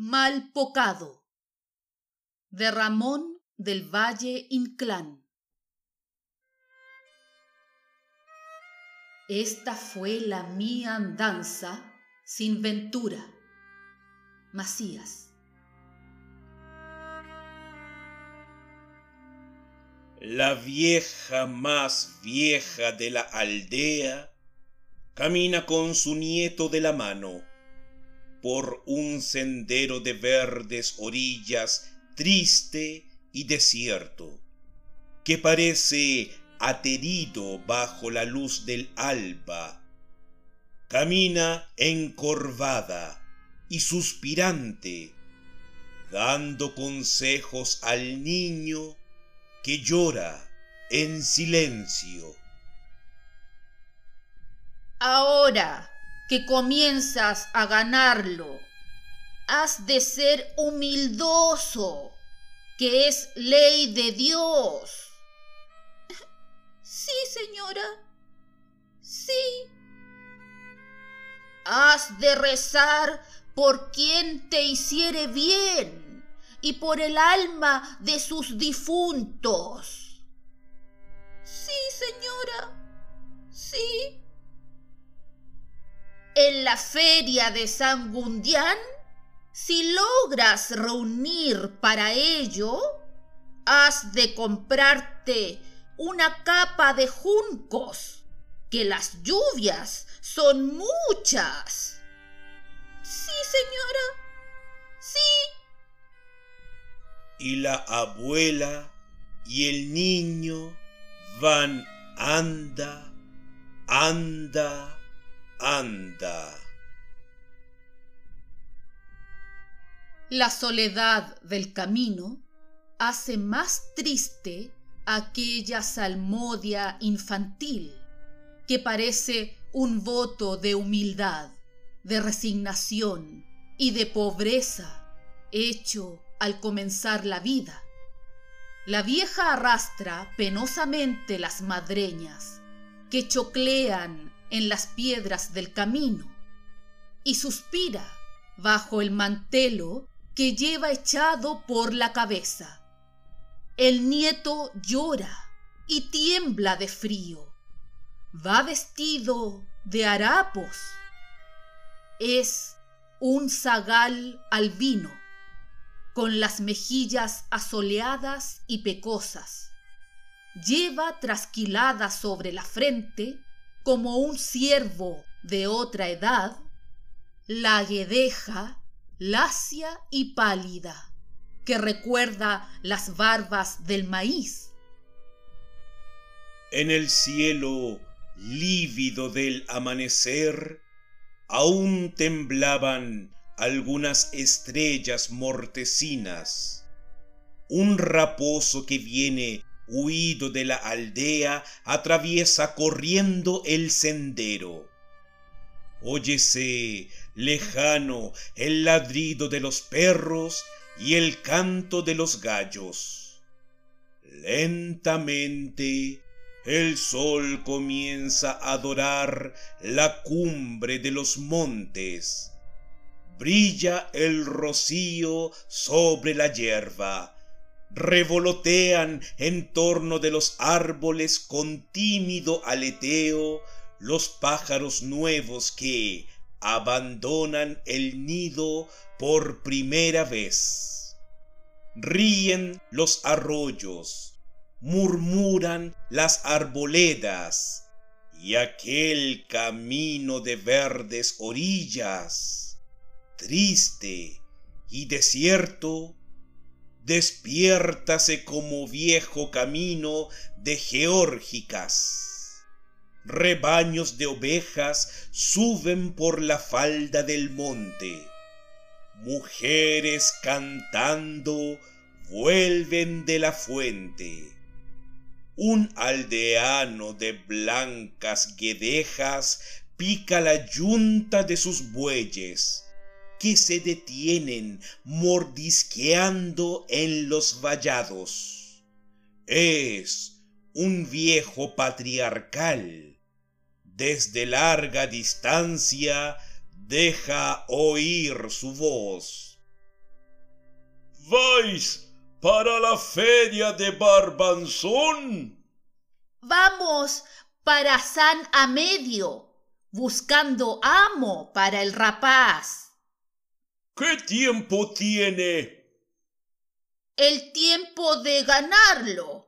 Mal Pocado de Ramón del Valle Inclán. Esta fue la mía andanza sin ventura. Macías. La vieja más vieja de la aldea camina con su nieto de la mano por un sendero de verdes orillas triste y desierto, que parece aterido bajo la luz del alba. Camina encorvada y suspirante, dando consejos al niño que llora en silencio. Ahora que comienzas a ganarlo, has de ser humildoso, que es ley de Dios. Sí, señora. Sí. Has de rezar por quien te hiciere bien y por el alma de sus difuntos. Sí, señora. Sí en la feria de San Gundián, si logras reunir para ello, has de comprarte una capa de juncos, que las lluvias son muchas. Sí, señora. Sí. Y la abuela y el niño van anda, anda, anda. La soledad del camino hace más triste aquella salmodia infantil que parece un voto de humildad, de resignación y de pobreza hecho al comenzar la vida. La vieja arrastra penosamente las madreñas que choclean en las piedras del camino y suspira bajo el mantelo que lleva echado por la cabeza. El nieto llora y tiembla de frío. Va vestido de harapos. Es un zagal albino, con las mejillas asoleadas y pecosas. Lleva trasquilada sobre la frente como un ciervo de otra edad, la guedeja, lacia y pálida, que recuerda las barbas del maíz. En el cielo lívido del amanecer, aún temblaban algunas estrellas mortecinas. Un raposo que viene huido de la aldea, atraviesa corriendo el sendero. Óyese lejano el ladrido de los perros y el canto de los gallos. Lentamente el sol comienza a dorar la cumbre de los montes. Brilla el rocío sobre la hierba revolotean en torno de los árboles con tímido aleteo los pájaros nuevos que abandonan el nido por primera vez. Ríen los arroyos, murmuran las arboledas, y aquel camino de verdes orillas, triste y desierto, despiértase como viejo camino de geórgicas. Rebaños de ovejas suben por la falda del monte. Mujeres cantando vuelven de la fuente. Un aldeano de blancas guedejas pica la yunta de sus bueyes que se detienen mordisqueando en los vallados. Es un viejo patriarcal. Desde larga distancia deja oír su voz. ¿Vais para la feria de Barbanzón? Vamos para San Amedio, buscando amo para el rapaz. ¿Qué tiempo tiene? El tiempo de ganarlo.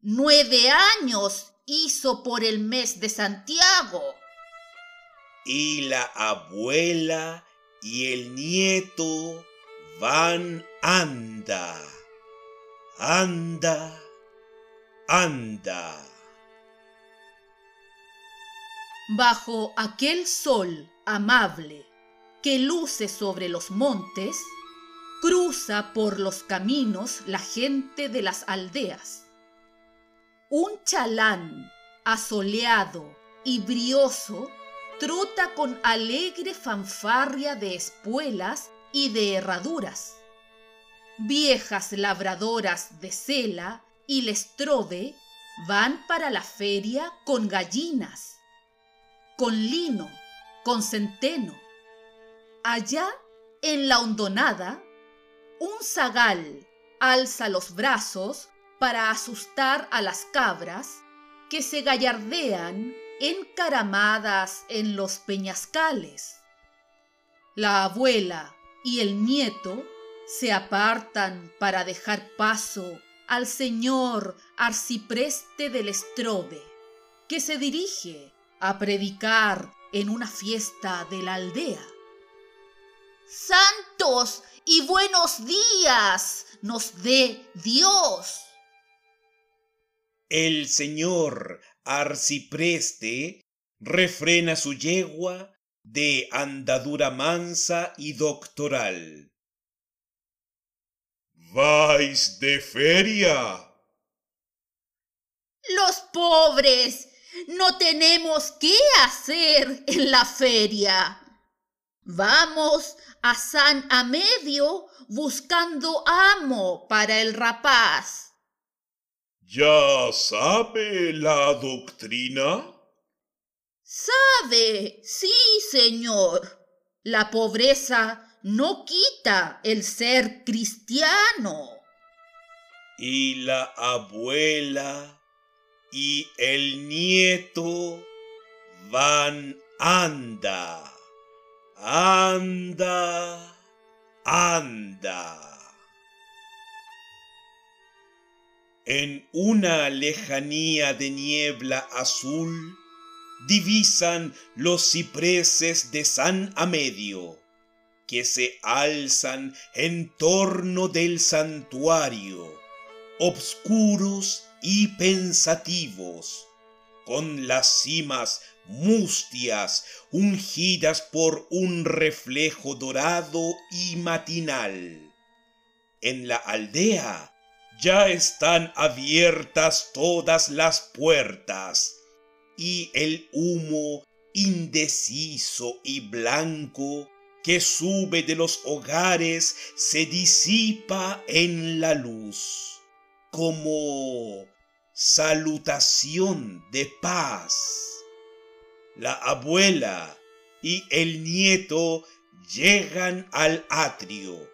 Nueve años hizo por el mes de Santiago. Y la abuela y el nieto van anda, anda, anda. Bajo aquel sol amable que luce sobre los montes, cruza por los caminos la gente de las aldeas. Un chalán asoleado y brioso trota con alegre fanfarria de espuelas y de herraduras. Viejas labradoras de Cela y Lestrode van para la feria con gallinas, con lino, con centeno. Allá, en la hondonada, un zagal alza los brazos para asustar a las cabras que se gallardean encaramadas en los peñascales. La abuela y el nieto se apartan para dejar paso al señor arcipreste del Estrobe, que se dirige a predicar en una fiesta de la aldea. Santos y buenos días nos dé Dios. El señor arcipreste refrena su yegua de andadura mansa y doctoral. ¿Vais de feria? Los pobres no tenemos qué hacer en la feria. Vamos a San Amedio buscando amo para el rapaz. ¿Ya sabe la doctrina? Sabe, sí, señor. La pobreza no quita el ser cristiano. Y la abuela y el nieto van anda, anda, anda. En una lejanía de niebla azul divisan los cipreses de San Amedio, que se alzan en torno del santuario, obscuros y pensativos, con las cimas mustias ungidas por un reflejo dorado y matinal. En la aldea ya están abiertas todas las puertas y el humo indeciso y blanco que sube de los hogares se disipa en la luz como salutación de paz. La abuela y el nieto llegan al atrio.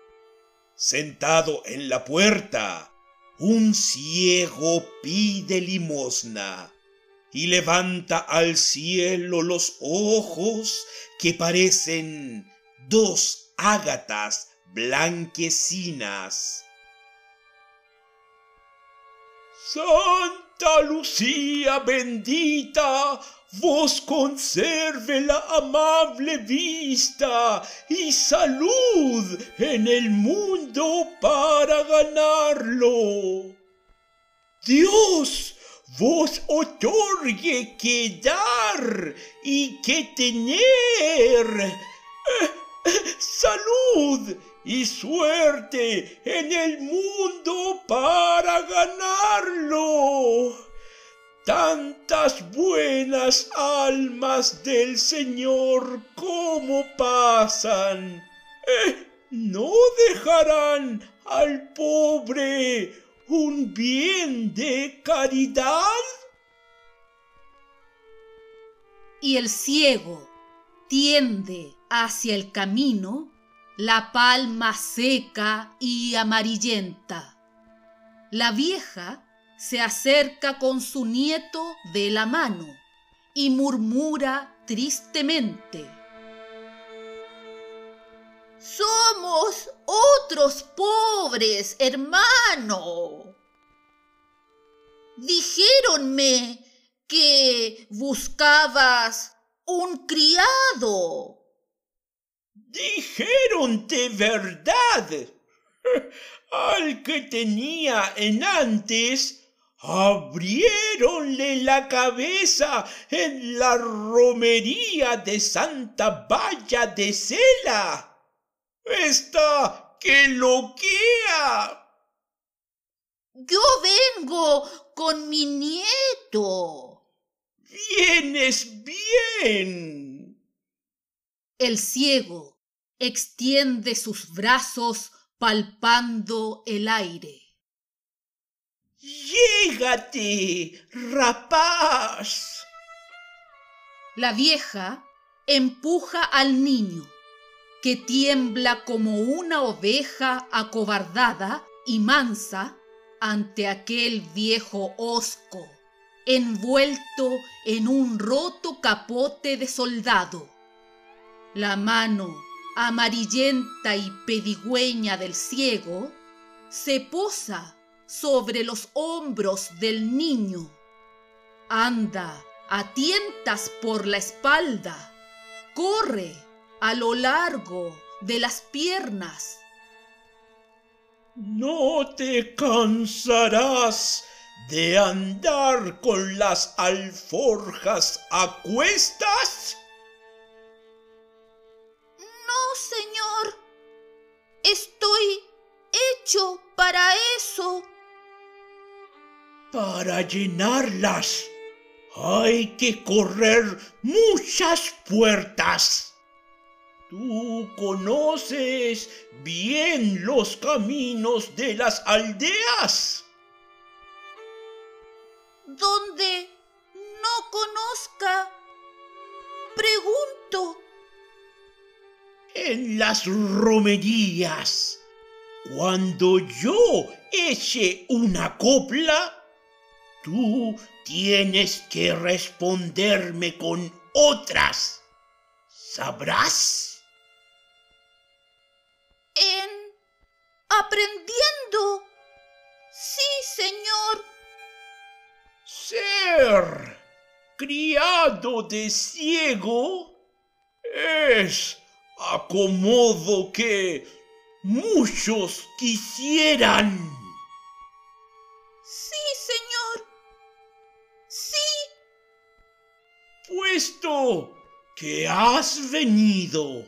Sentado en la puerta, un ciego pide limosna y levanta al cielo los ojos que parecen dos ágatas blanquecinas. Santa Lucía bendita, vos conserve la amable vista y salud en el mundo para ganarlo. Dios vos otorgue que dar y que tener. Salud y suerte en el mundo para ganarlo. Tantas buenas almas del Señor como pasan, eh, no dejarán al pobre un bien de caridad. Y el ciego tiende hacia el camino la palma seca y amarillenta. La vieja se acerca con su nieto de la mano y murmura tristemente. Somos otros pobres, hermano. Dijéronme que buscabas un criado. Dijeron de verdad. Al que tenía en antes, abriéronle la cabeza en la romería de Santa Valla de Cela. Está que loquea. Yo vengo con mi nieto. Vienes bien. El ciego extiende sus brazos palpando el aire. Llégate, rapaz. La vieja empuja al niño, que tiembla como una oveja acobardada y mansa ante aquel viejo hosco, envuelto en un roto capote de soldado. La mano amarillenta y pedigüeña del ciego se posa sobre los hombros del niño. Anda a tientas por la espalda, corre a lo largo de las piernas. No te cansarás de andar con las alforjas a cuestas. No, señor. Estoy hecho para eso. Para llenarlas hay que correr muchas puertas. Tú conoces bien los caminos de las aldeas. Donde no conozca, pregunto. En las romerías. Cuando yo eche una copla, tú tienes que responderme con otras. ¿Sabrás? En aprendiendo. Sí, señor. Ser criado de ciego es acomodo que muchos quisieran. Sí, Puesto que has venido,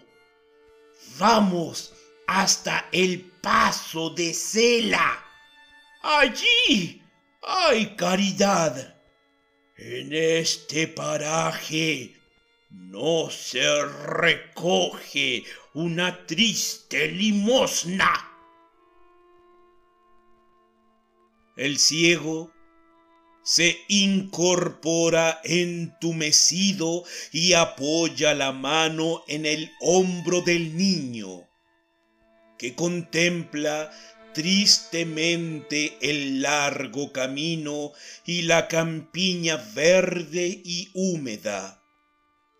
vamos hasta el paso de Cela. Allí hay caridad. En este paraje no se recoge una triste limosna. El ciego se incorpora entumecido y apoya la mano en el hombro del niño, que contempla tristemente el largo camino y la campiña verde y húmeda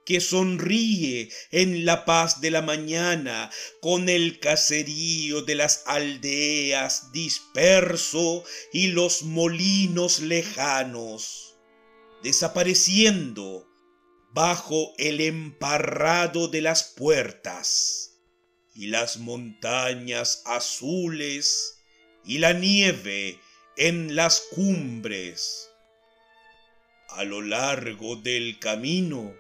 que sonríe en la paz de la mañana con el caserío de las aldeas disperso y los molinos lejanos, desapareciendo bajo el emparrado de las puertas y las montañas azules y la nieve en las cumbres. A lo largo del camino,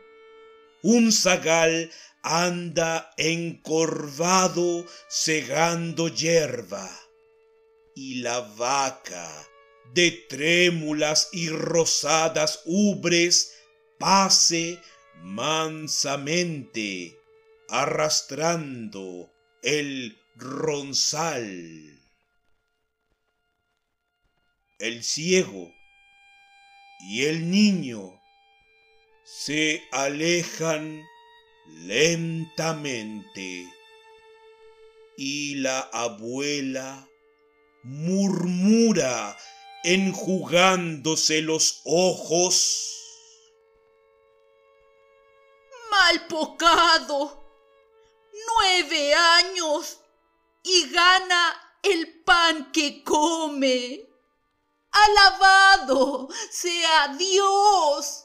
un zagal anda encorvado segando hierba, y la vaca de trémulas y rosadas ubres pase mansamente arrastrando el ronzal. El ciego y el niño se alejan lentamente. y la abuela murmura enjugándose los ojos. Mal pocado, nueve años y gana el pan que come. Alabado sea Dios.